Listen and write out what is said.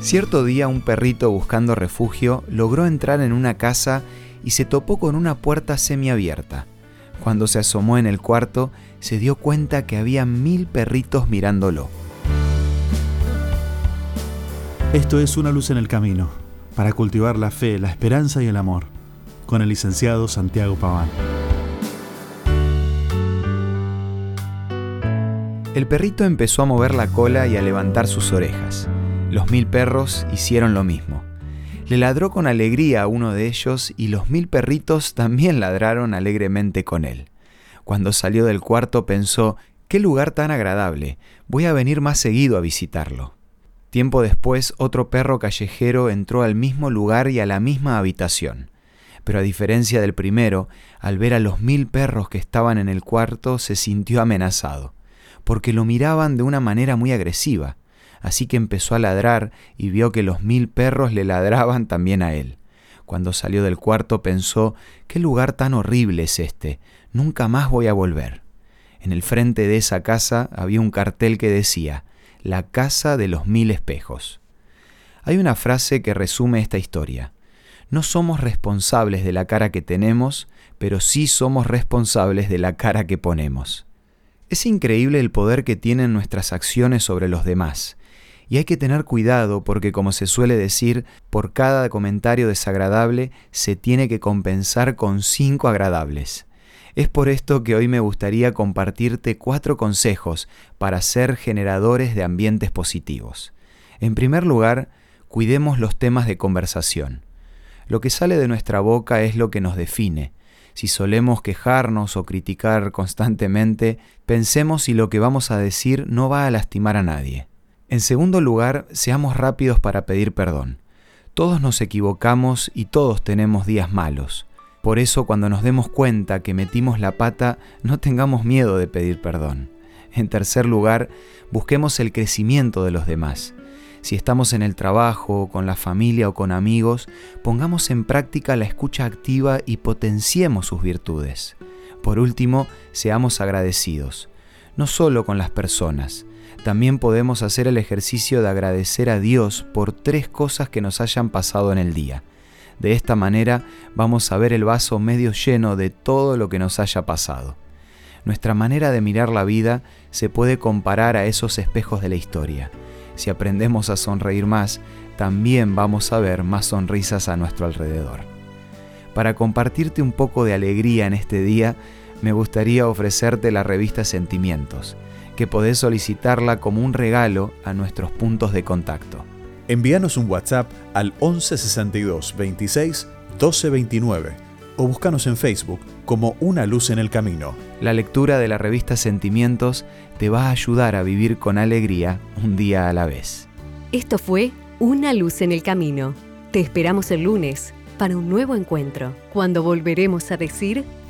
Cierto día un perrito buscando refugio logró entrar en una casa y se topó con una puerta semiabierta. Cuando se asomó en el cuarto, se dio cuenta que había mil perritos mirándolo. Esto es Una luz en el camino, para cultivar la fe, la esperanza y el amor, con el licenciado Santiago Paván. El perrito empezó a mover la cola y a levantar sus orejas. Los mil perros hicieron lo mismo. Le ladró con alegría a uno de ellos y los mil perritos también ladraron alegremente con él. Cuando salió del cuarto pensó, qué lugar tan agradable, voy a venir más seguido a visitarlo. Tiempo después otro perro callejero entró al mismo lugar y a la misma habitación. Pero a diferencia del primero, al ver a los mil perros que estaban en el cuarto, se sintió amenazado, porque lo miraban de una manera muy agresiva así que empezó a ladrar y vio que los mil perros le ladraban también a él. Cuando salió del cuarto pensó, qué lugar tan horrible es este, nunca más voy a volver. En el frente de esa casa había un cartel que decía, la casa de los mil espejos. Hay una frase que resume esta historia. No somos responsables de la cara que tenemos, pero sí somos responsables de la cara que ponemos. Es increíble el poder que tienen nuestras acciones sobre los demás, y hay que tener cuidado porque, como se suele decir, por cada comentario desagradable se tiene que compensar con cinco agradables. Es por esto que hoy me gustaría compartirte cuatro consejos para ser generadores de ambientes positivos. En primer lugar, cuidemos los temas de conversación. Lo que sale de nuestra boca es lo que nos define. Si solemos quejarnos o criticar constantemente, pensemos si lo que vamos a decir no va a lastimar a nadie. En segundo lugar, seamos rápidos para pedir perdón. Todos nos equivocamos y todos tenemos días malos. Por eso cuando nos demos cuenta que metimos la pata, no tengamos miedo de pedir perdón. En tercer lugar, busquemos el crecimiento de los demás. Si estamos en el trabajo, con la familia o con amigos, pongamos en práctica la escucha activa y potenciemos sus virtudes. Por último, seamos agradecidos, no solo con las personas, también podemos hacer el ejercicio de agradecer a Dios por tres cosas que nos hayan pasado en el día. De esta manera vamos a ver el vaso medio lleno de todo lo que nos haya pasado. Nuestra manera de mirar la vida se puede comparar a esos espejos de la historia. Si aprendemos a sonreír más, también vamos a ver más sonrisas a nuestro alrededor. Para compartirte un poco de alegría en este día, me gustaría ofrecerte la revista Sentimientos que podés solicitarla como un regalo a nuestros puntos de contacto. Envíanos un WhatsApp al 1162 26 1229 o búscanos en Facebook como Una Luz en el Camino. La lectura de la revista Sentimientos te va a ayudar a vivir con alegría un día a la vez. Esto fue Una Luz en el Camino. Te esperamos el lunes para un nuevo encuentro, cuando volveremos a decir